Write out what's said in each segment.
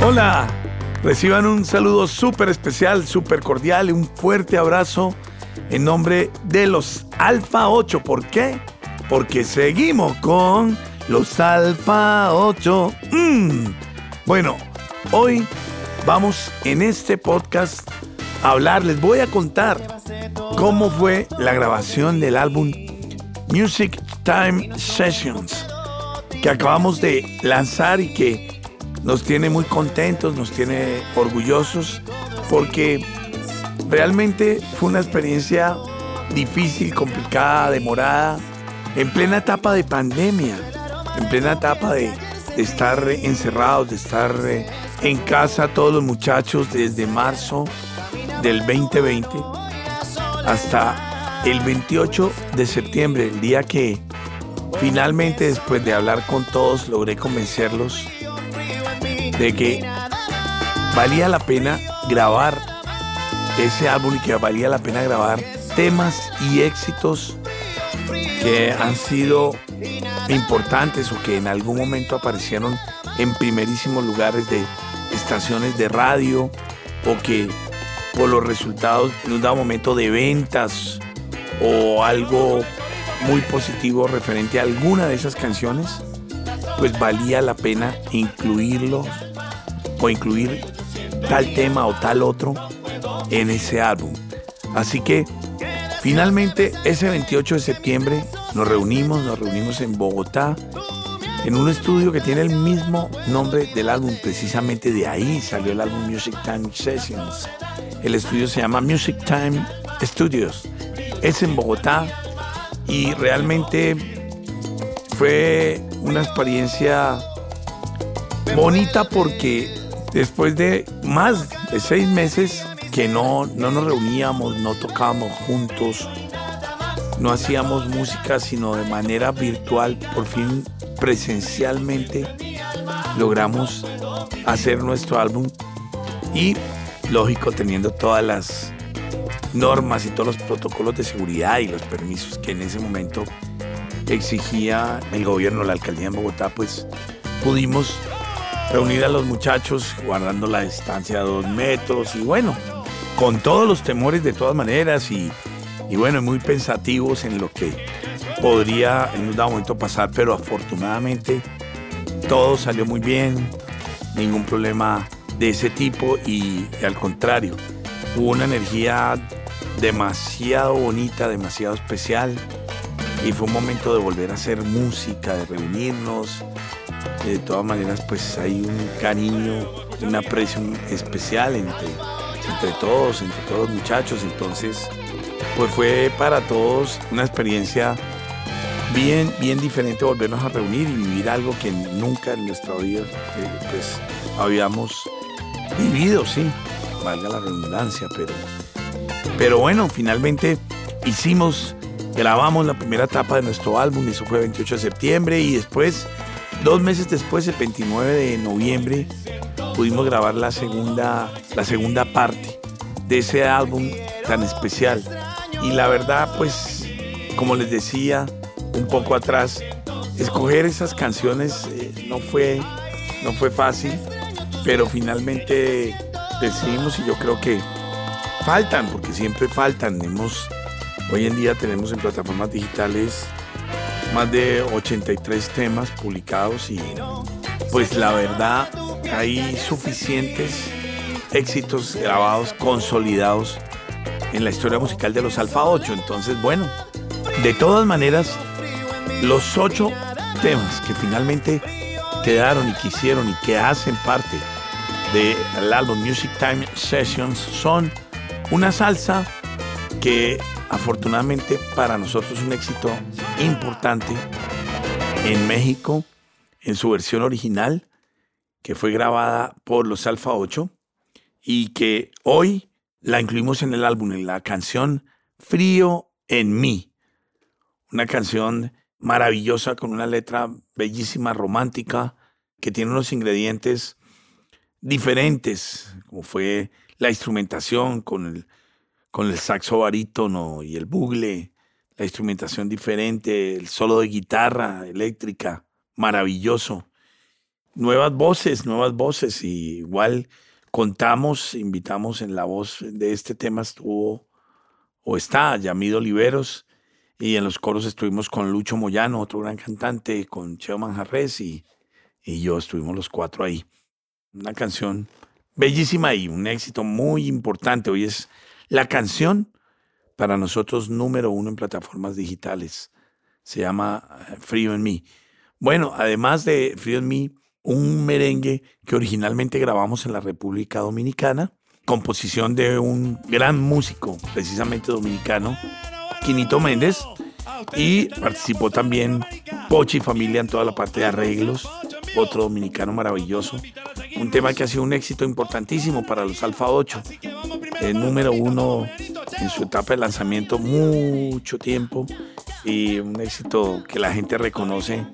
Hola, reciban un saludo súper especial, súper cordial un fuerte abrazo en nombre de los Alfa 8. ¿Por qué? Porque seguimos con los Alfa 8. Mm. Bueno, hoy vamos en este podcast a hablar, les voy a contar cómo fue la grabación del álbum Music Time Sessions que acabamos de lanzar y que nos tiene muy contentos, nos tiene orgullosos, porque realmente fue una experiencia difícil, complicada, demorada, en plena etapa de pandemia, en plena etapa de, estar encerrados, de estar eh, en casa todos los muchachos desde marzo del 2020 hasta el 28 de septiembre, el día que finalmente después de hablar con todos logré convencerlos de que valía la pena grabar ese álbum y que valía la pena grabar temas y éxitos que han sido importantes o que en algún momento aparecieron en primerísimos lugares de estaciones de radio o que por los resultados en un dado momento de ventas o algo muy positivo referente a alguna de esas canciones, pues valía la pena incluirlo o incluir tal tema o tal otro en ese álbum. Así que finalmente ese 28 de septiembre nos reunimos, nos reunimos en Bogotá, en un estudio que tiene el mismo nombre del álbum, precisamente de ahí salió el álbum Music Time Sessions. El estudio se llama Music Time Studios. Es en Bogotá y realmente fue una experiencia bonita porque después de más de seis meses que no, no nos reuníamos, no tocábamos juntos, no hacíamos música sino de manera virtual, por fin presencialmente logramos hacer nuestro álbum y lógico teniendo todas las normas y todos los protocolos de seguridad y los permisos que en ese momento exigía el gobierno, la alcaldía en Bogotá, pues pudimos reunir a los muchachos guardando la distancia de dos metros y bueno, con todos los temores de todas maneras y, y bueno, muy pensativos en lo que podría en un dado momento pasar, pero afortunadamente todo salió muy bien, ningún problema de ese tipo y, y al contrario, hubo una energía demasiado bonita, demasiado especial y fue un momento de volver a hacer música, de reunirnos, de todas maneras pues hay un cariño, una aprecio especial entre, entre todos, entre todos los muchachos, entonces pues fue para todos una experiencia bien, bien diferente volvernos a reunir y vivir algo que nunca en nuestra vida eh, pues habíamos vivido, sí, valga la redundancia, pero, pero bueno, finalmente hicimos, grabamos la primera etapa de nuestro álbum, eso fue el 28 de septiembre y después Dos meses después, el 29 de noviembre, pudimos grabar la segunda, la segunda parte de ese álbum tan especial. Y la verdad, pues, como les decía un poco atrás, escoger esas canciones eh, no, fue, no fue fácil, pero finalmente decidimos y yo creo que faltan, porque siempre faltan. Hemos, hoy en día tenemos en plataformas digitales más de 83 temas publicados y pues la verdad hay suficientes éxitos grabados, consolidados en la historia musical de los Alfa 8. Entonces, bueno, de todas maneras, los ocho temas que finalmente quedaron y quisieron y que hacen parte del álbum Music Time Sessions son una salsa que afortunadamente para nosotros un éxito importante en México en su versión original, que fue grabada por los Alfa 8 y que hoy la incluimos en el álbum, en la canción Frío en mí. Una canción maravillosa con una letra bellísima, romántica, que tiene unos ingredientes diferentes, como fue la instrumentación con el, con el saxo barítono y el bugle, la instrumentación diferente, el solo de guitarra eléctrica, maravilloso. nuevas voces, nuevas voces. Y igual contamos, invitamos en la voz de este tema estuvo o está Yamido Oliveros. Y en los coros estuvimos con Lucho Moyano, otro gran cantante, con Cheo Manjarres y, y yo estuvimos los cuatro ahí. Una canción bellísima y un éxito muy importante. Hoy es la canción para nosotros número uno en plataformas digitales. Se llama eh, Frío en mí. Bueno, además de Frío en mí, un merengue que originalmente grabamos en la República Dominicana, composición de un gran músico, precisamente dominicano, Quinito Méndez, y participó también Pochi Familia en toda la parte de arreglos, otro dominicano maravilloso. Un tema que ha sido un éxito importantísimo para los Alfa 8. El número uno en su etapa de lanzamiento mucho tiempo y un éxito que la gente reconoce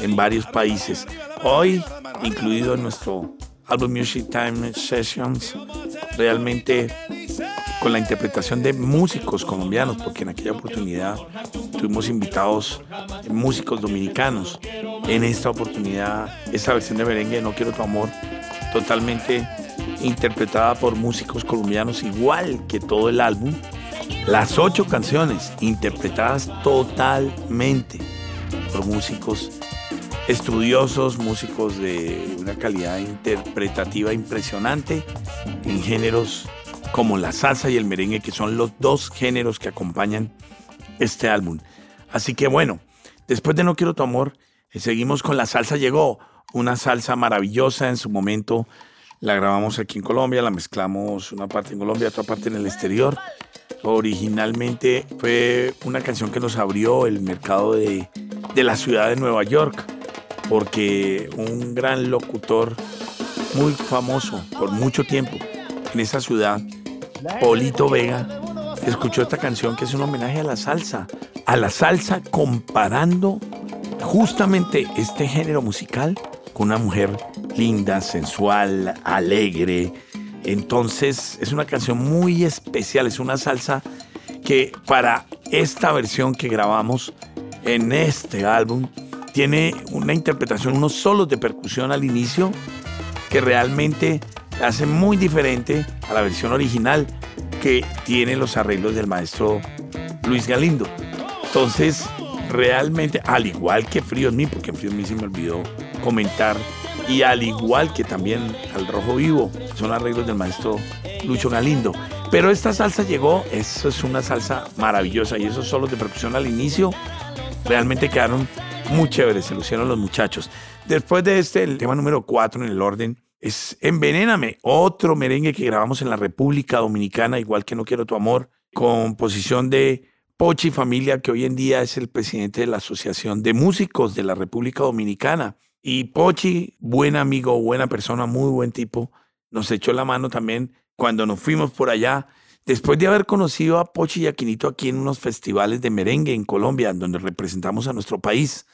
en varios países. Hoy, incluido en nuestro Album Music Time Sessions, realmente con la interpretación de músicos colombianos, porque en aquella oportunidad tuvimos invitados músicos dominicanos. En esta oportunidad, esta versión de merengue No Quiero Tu Amor, totalmente interpretada por músicos colombianos, igual que todo el álbum. Las ocho canciones interpretadas totalmente por músicos estudiosos, músicos de una calidad interpretativa impresionante en géneros como la salsa y el merengue, que son los dos géneros que acompañan este álbum. Así que bueno, después de No Quiero Tu Amor, seguimos con La Salsa Llegó, una salsa maravillosa en su momento. La grabamos aquí en Colombia, la mezclamos una parte en Colombia, otra parte en el exterior. Originalmente fue una canción que nos abrió el mercado de, de la ciudad de Nueva York, porque un gran locutor muy famoso por mucho tiempo en esa ciudad Polito Vega escuchó esta canción que es un homenaje a la salsa, a la salsa comparando justamente este género musical con una mujer linda, sensual, alegre. Entonces es una canción muy especial, es una salsa que para esta versión que grabamos en este álbum tiene una interpretación, unos solos de percusión al inicio que realmente hace muy diferente a la versión original que tiene los arreglos del maestro Luis Galindo. Entonces, realmente, al igual que Frío en mí, porque en Frío en mí se me olvidó comentar, y al igual que también al Rojo Vivo, son arreglos del maestro Lucho Galindo. Pero esta salsa llegó, eso es una salsa maravillosa y esos solos de percusión al inicio realmente quedaron muy chéveres, se lucieron los muchachos. Después de este, el tema número 4 en el orden, es Envenéname, otro merengue que grabamos en la República Dominicana, igual que No Quiero Tu Amor, composición de Pochi Familia, que hoy en día es el presidente de la Asociación de Músicos de la República Dominicana. Y Pochi, buen amigo, buena persona, muy buen tipo, nos echó la mano también cuando nos fuimos por allá. Después de haber conocido a Pochi y Aquinito aquí en unos festivales de merengue en Colombia, donde representamos a nuestro país,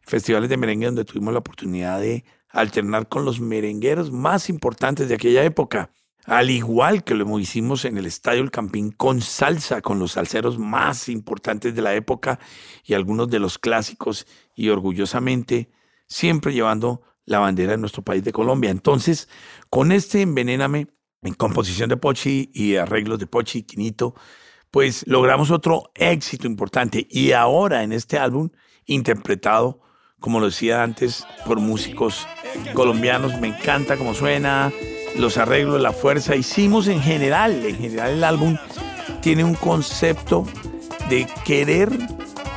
festivales de merengue donde tuvimos la oportunidad de alternar con los merengueros más importantes de aquella época. Al igual que lo hicimos en el Estadio El Campín con salsa, con los salseros más importantes de la época y algunos de los clásicos, y orgullosamente siempre llevando la bandera de nuestro país de Colombia. Entonces, con este Envenéname, en composición de Pochi y arreglos de Pochi y Quinito, pues logramos otro éxito importante. Y ahora en este álbum, interpretado, como lo decía antes, por músicos colombianos. Me encanta cómo suena, los arreglos, la fuerza. Hicimos en general, en general el álbum tiene un concepto de querer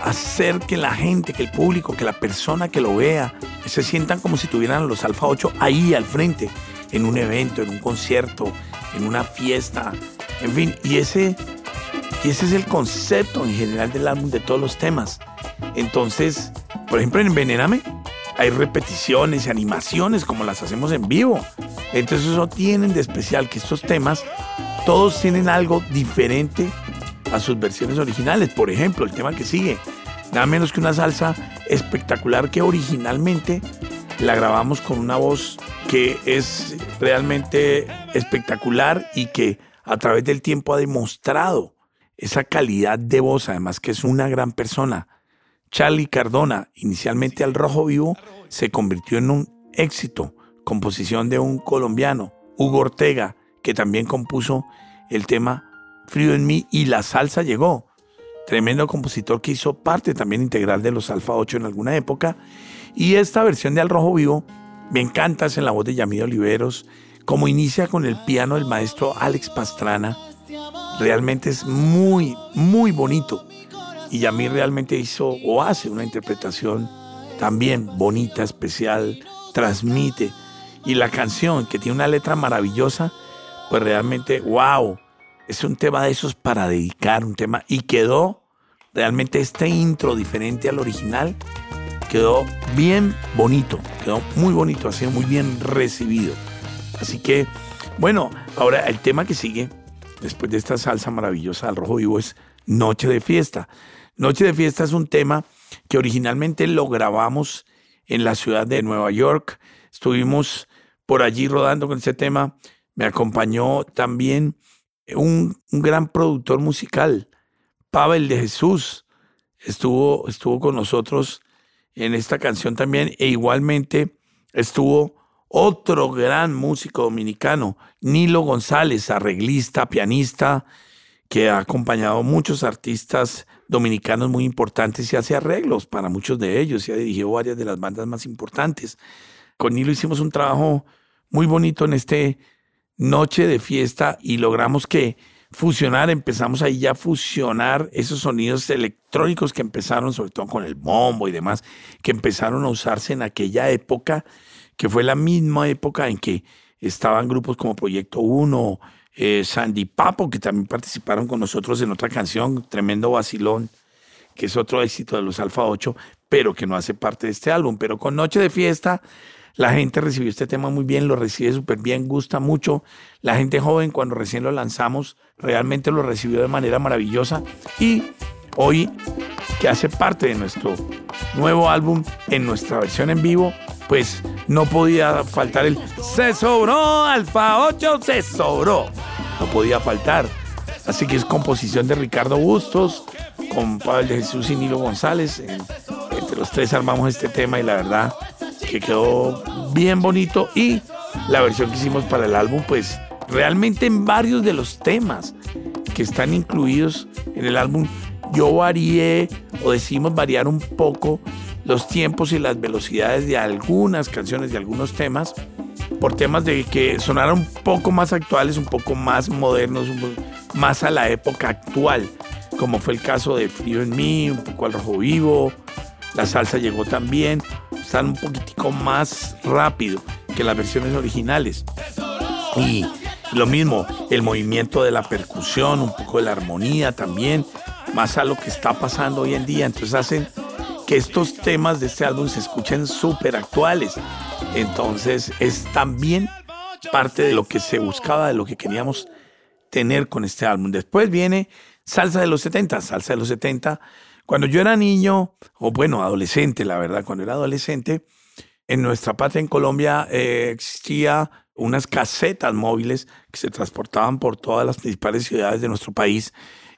hacer que la gente, que el público, que la persona que lo vea, se sientan como si tuvieran los Alfa 8 ahí al frente, en un evento, en un concierto, en una fiesta, en fin. Y ese, y ese es el concepto en general del álbum, de todos los temas. Entonces, por ejemplo, en Envenéname, hay repeticiones y animaciones como las hacemos en vivo. Entonces eso tienen de especial que estos temas todos tienen algo diferente a sus versiones originales. Por ejemplo, el tema que sigue, nada menos que una salsa espectacular que originalmente la grabamos con una voz que es realmente espectacular y que a través del tiempo ha demostrado esa calidad de voz, además que es una gran persona. Charlie Cardona, inicialmente al rojo vivo, se convirtió en un éxito, composición de un colombiano, Hugo Ortega, que también compuso el tema Frío en mí y la salsa llegó. Tremendo compositor que hizo parte también integral de los Alfa 8 en alguna época. Y esta versión de Al Rojo Vivo me encanta, es en la voz de Yamil Oliveros, como inicia con el piano del maestro Alex Pastrana. Realmente es muy, muy bonito. Y Yamil realmente hizo o hace una interpretación también bonita, especial, transmite. Y la canción, que tiene una letra maravillosa, pues realmente, wow, es un tema de esos para dedicar, un tema. Y quedó realmente este intro diferente al original, quedó bien bonito, quedó muy bonito, ha sido muy bien recibido. Así que, bueno, ahora el tema que sigue, después de esta salsa maravillosa al rojo vivo, es Noche de Fiesta. Noche de Fiesta es un tema que originalmente lo grabamos en la ciudad de Nueva York. Estuvimos por allí rodando con ese tema. Me acompañó también un, gran productor musical, Pavel de Jesús. Estuvo, estuvo con nosotros en esta canción también e igualmente estuvo otro gran músico dominicano, Nilo González, arreglista, pianista, que ha acompañado muchos artistas dominicanos muy importantes y hace arreglos para muchos de ellos y ha dirigido varias de las bandas más importantes. Con Nilo hicimos un trabajo muy bonito en este noche de fiesta y logramos que fusionar, empezamos ahí ya a fusionar esos sonidos electrónicos que empezaron, sobre todo con el bombo y demás, que empezaron a usarse en aquella época, que fue la misma época en que estaban grupos como Proyecto 1, eh, Sandy Papo, que también participaron con nosotros en otra canción, Tremendo Vacilón, que es otro éxito de los Alfa 8, pero que no hace parte de este álbum. Pero con Noche de Fiesta, la gente recibió este tema muy bien, lo recibe súper bien, gusta mucho. La gente joven, cuando recién lo lanzamos, realmente lo recibió de manera maravillosa. Y hoy, que hace parte de nuestro nuevo álbum, en nuestra versión en vivo, pues no podía faltar el Se sobró, Alfa 8, se sobró. No podía faltar. Así que es composición de Ricardo Bustos, con Pablo Jesús y Nilo González. Entre los tres armamos este tema y la verdad que quedó bien bonito. Y la versión que hicimos para el álbum, pues realmente en varios de los temas que están incluidos en el álbum, yo varié o decimos variar un poco los tiempos y las velocidades de algunas canciones, de algunos temas, por temas de que sonaran un poco más actuales, un poco más modernos, más a la época actual, como fue el caso de Frío en mí, un poco al rojo vivo, la salsa llegó también, están un poquitico más rápido que las versiones originales. Y lo mismo, el movimiento de la percusión, un poco de la armonía también, más a lo que está pasando hoy en día. Entonces hacen que estos temas de este álbum se escuchen súper actuales. Entonces es también parte de lo que se buscaba, de lo que queríamos tener con este álbum. Después viene Salsa de los 70, Salsa de los 70. Cuando yo era niño, o bueno, adolescente, la verdad, cuando era adolescente, en nuestra patria en Colombia eh, existía unas casetas móviles que se transportaban por todas las principales ciudades de nuestro país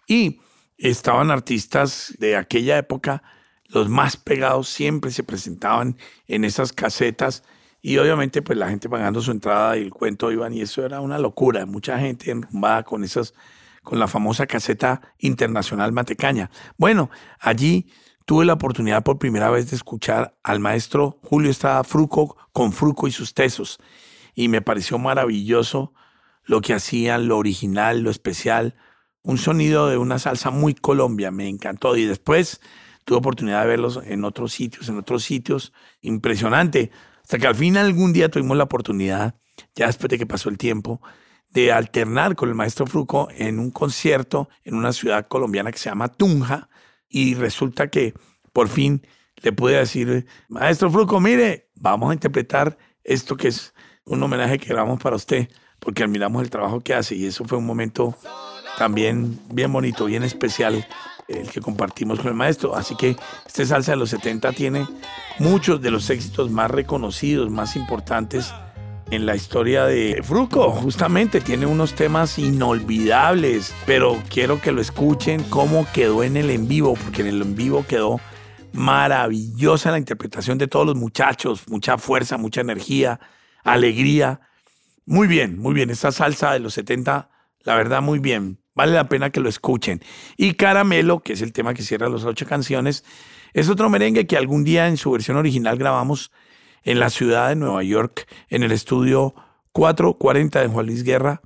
y estaban artistas de aquella época los más pegados siempre se presentaban en esas casetas y obviamente pues la gente pagando su entrada y el cuento iban y eso era una locura, mucha gente enrumbada con esas con la famosa caseta internacional Matecaña. Bueno, allí tuve la oportunidad por primera vez de escuchar al maestro Julio Estrada Fruco con Fruco y sus tesos. Y me pareció maravilloso lo que hacían, lo original, lo especial, un sonido de una salsa muy Colombia, me encantó. Y después tuve oportunidad de verlos en otros sitios, en otros sitios, impresionante. Hasta que al fin algún día tuvimos la oportunidad, ya después de que pasó el tiempo, de alternar con el maestro Fruco en un concierto en una ciudad colombiana que se llama Tunja. Y resulta que por fin le pude decir, maestro Fruco, mire, vamos a interpretar esto que es un homenaje que grabamos para usted, porque admiramos el trabajo que hace. Y eso fue un momento también bien bonito, bien especial el que compartimos con el maestro. Así que este salsa de los 70 tiene muchos de los éxitos más reconocidos, más importantes en la historia de Fruco. Justamente tiene unos temas inolvidables, pero quiero que lo escuchen cómo quedó en el en vivo, porque en el en vivo quedó Maravillosa la interpretación de todos los muchachos, mucha fuerza, mucha energía, alegría. Muy bien, muy bien. Esta salsa de los 70, la verdad, muy bien. Vale la pena que lo escuchen. Y Caramelo, que es el tema que cierra las ocho canciones, es otro merengue que algún día en su versión original grabamos en la ciudad de Nueva York, en el estudio 440 de Juan Luis Guerra,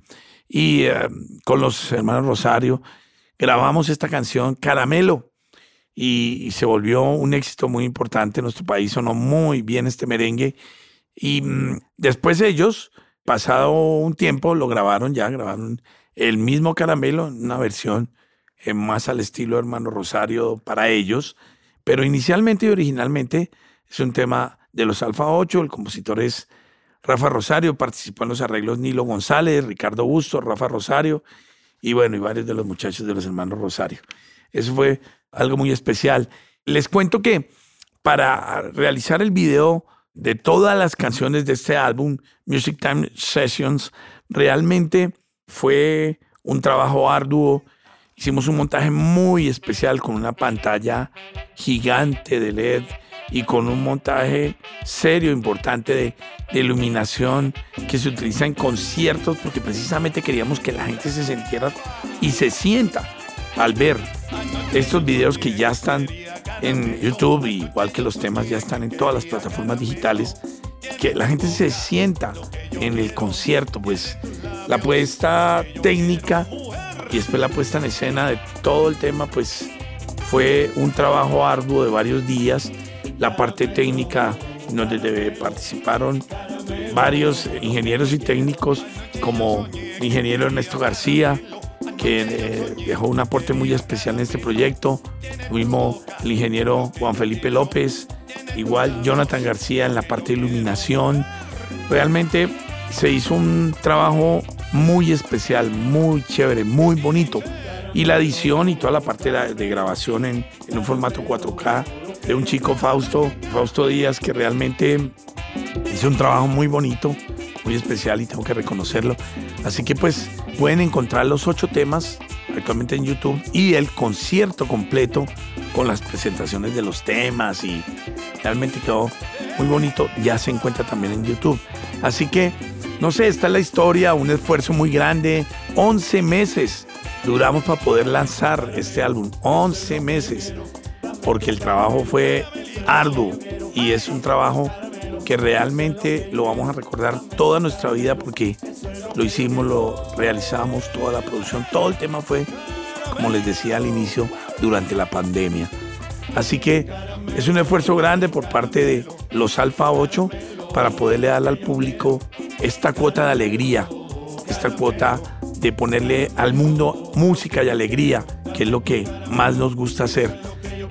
y eh, con los hermanos Rosario grabamos esta canción Caramelo. Y, se volvió un éxito muy importante en nuestro país, sonó muy bien este merengue. Y mm, después ellos, pasado un tiempo, lo grabaron ya, grabaron el mismo Caramelo una versión eh, más al estilo hermano Rosario para ellos, pero inicialmente y originalmente es un tema de los Alfa 8, el compositor es Rafa Rosario, participó en los arreglos Nilo González, Ricardo Busto, Rafa Rosario y bueno, y varios de los muchachos de los hermanos Rosario. Eso fue algo muy especial. Les cuento que para realizar el video de todas las canciones de este álbum, Music Time Sessions, realmente fue un trabajo arduo. Hicimos un montaje muy especial con una pantalla gigante de LED y con un montaje serio, importante de, iluminación que se utiliza en conciertos porque precisamente queríamos que la gente se sintiera y se sienta al ver estos videos que ya están en YouTube, igual que los temas ya están en todas las plataformas digitales, que la gente se sienta en el concierto, pues la puesta técnica y después la puesta en escena de todo el tema, pues fue un trabajo arduo de varios días. La parte técnica donde participaron varios ingenieros y técnicos como el ingeniero Ernesto García, que eh, dejó un aporte muy especial en este proyecto. Mismo el ingeniero Juan Felipe López, igual Jonathan García en la parte de iluminación. Realmente se hizo un trabajo muy especial, muy chévere, muy bonito. Y la edición y toda la parte de, grabación en, en un formato 4K de un chico Fausto, Fausto Díaz, que realmente hizo un trabajo muy bonito, muy especial y tengo que reconocerlo. Así que pues pueden encontrar los ocho temas actualmente en YouTube y el concierto completo con las presentaciones de los temas y realmente quedó muy bonito. Ya se encuentra también en YouTube. Así que, no sé, esta es la historia, un esfuerzo muy grande. 11 meses duramos para poder lanzar este álbum. 11 meses. Porque el trabajo fue arduo y es un trabajo que realmente lo vamos a recordar toda nuestra vida porque lo hicimos, lo realizamos, toda la producción, todo el tema fue, como les decía al inicio, durante la pandemia. Así que es un esfuerzo grande por parte de los Alfa 8 para poderle darle al público esta cuota de alegría, esta cuota de ponerle al mundo música y alegría, que es lo que más nos gusta hacer.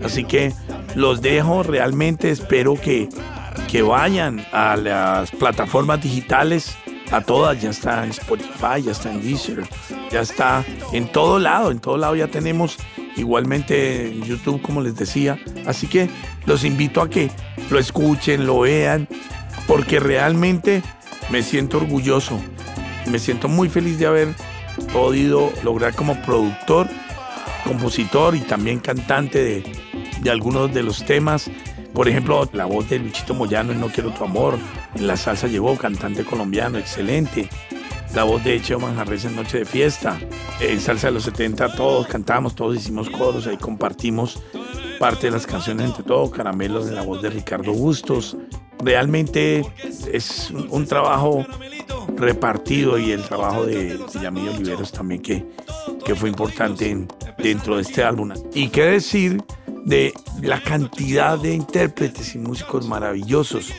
Así que los dejo, realmente espero que que vayan a las plataformas digitales, a todas, ya está en Spotify, ya está en Deezer, ya está en todo lado, en todo lado ya tenemos igualmente en YouTube, como les decía. Así que los invito a que lo escuchen, lo vean, porque realmente me siento orgulloso me siento muy feliz de haber podido lograr como productor, compositor y también cantante de, de algunos de los temas por ejemplo, la voz de Luchito Moyano en No Quiero Tu Amor, en la salsa llegó, cantante colombiano, excelente. La voz de Cheo Manjarres en Noche de Fiesta. En Salsa de los 70 todos cantamos, todos hicimos coros, ahí compartimos parte de las canciones entre todos, Caramelos en la voz de Ricardo Bustos. Realmente es un, trabajo repartido y el trabajo de, Yamillo Oliveros también que, que fue importante dentro de este álbum. Y qué decir de la cantidad de intérpretes y músicos maravillosos,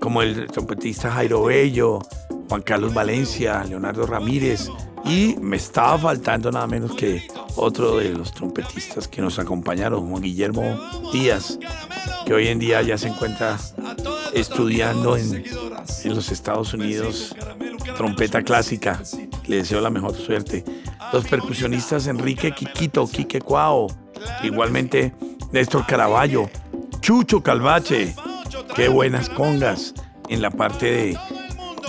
como el trompetista Jairo Bello, Juan Carlos Valencia, Leonardo Ramírez, y me estaba faltando nada menos que otro de los trompetistas que nos acompañaron, Juan Guillermo Díaz, que hoy en día ya se encuentra estudiando en, en los Estados Unidos trompeta clásica. Le deseo la mejor suerte. Los percusionistas Enrique Quiquito, Quique Cuao, igualmente Néstor Caraballo, Chucho Calvache, qué buenas congas en la parte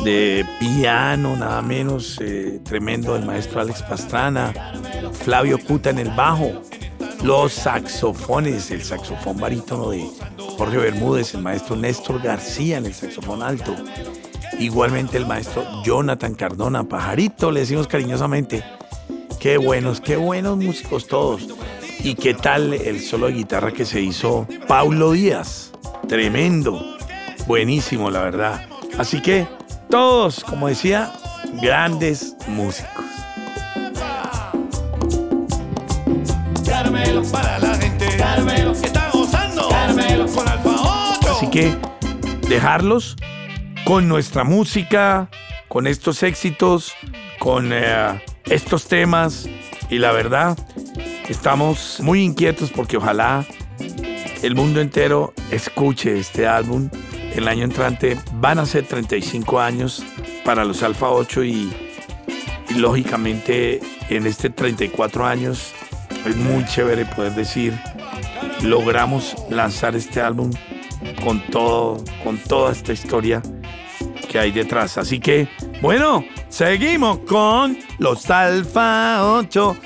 de, piano, nada menos eh, tremendo el maestro Alex Pastrana, Flavio Cuta en el bajo, los saxofones, el saxofón barítono de Jorge Bermúdez, el maestro Néstor García en el saxofón alto, igualmente el maestro Jonathan Cardona, pajarito, le decimos cariñosamente. Qué buenos, qué buenos músicos todos. ¿Y qué tal el solo de guitarra que se hizo Paulo Díaz? Tremendo, buenísimo, la verdad. Así que todos, como decía, grandes músicos. para la gente. que está gozando. con Alfa 8. Así que dejarlos con nuestra música, con estos éxitos, con eh, estos temas. Y la verdad, estamos muy inquietos porque ojalá el mundo entero escuche este álbum. El año entrante van a ser 35 años para los Alfa 8 y, lógicamente en este 34 años es muy chévere poder decir, logramos lanzar este álbum con todo, con toda esta historia que hay detrás. Así que, bueno, seguimos con los Alfa 8.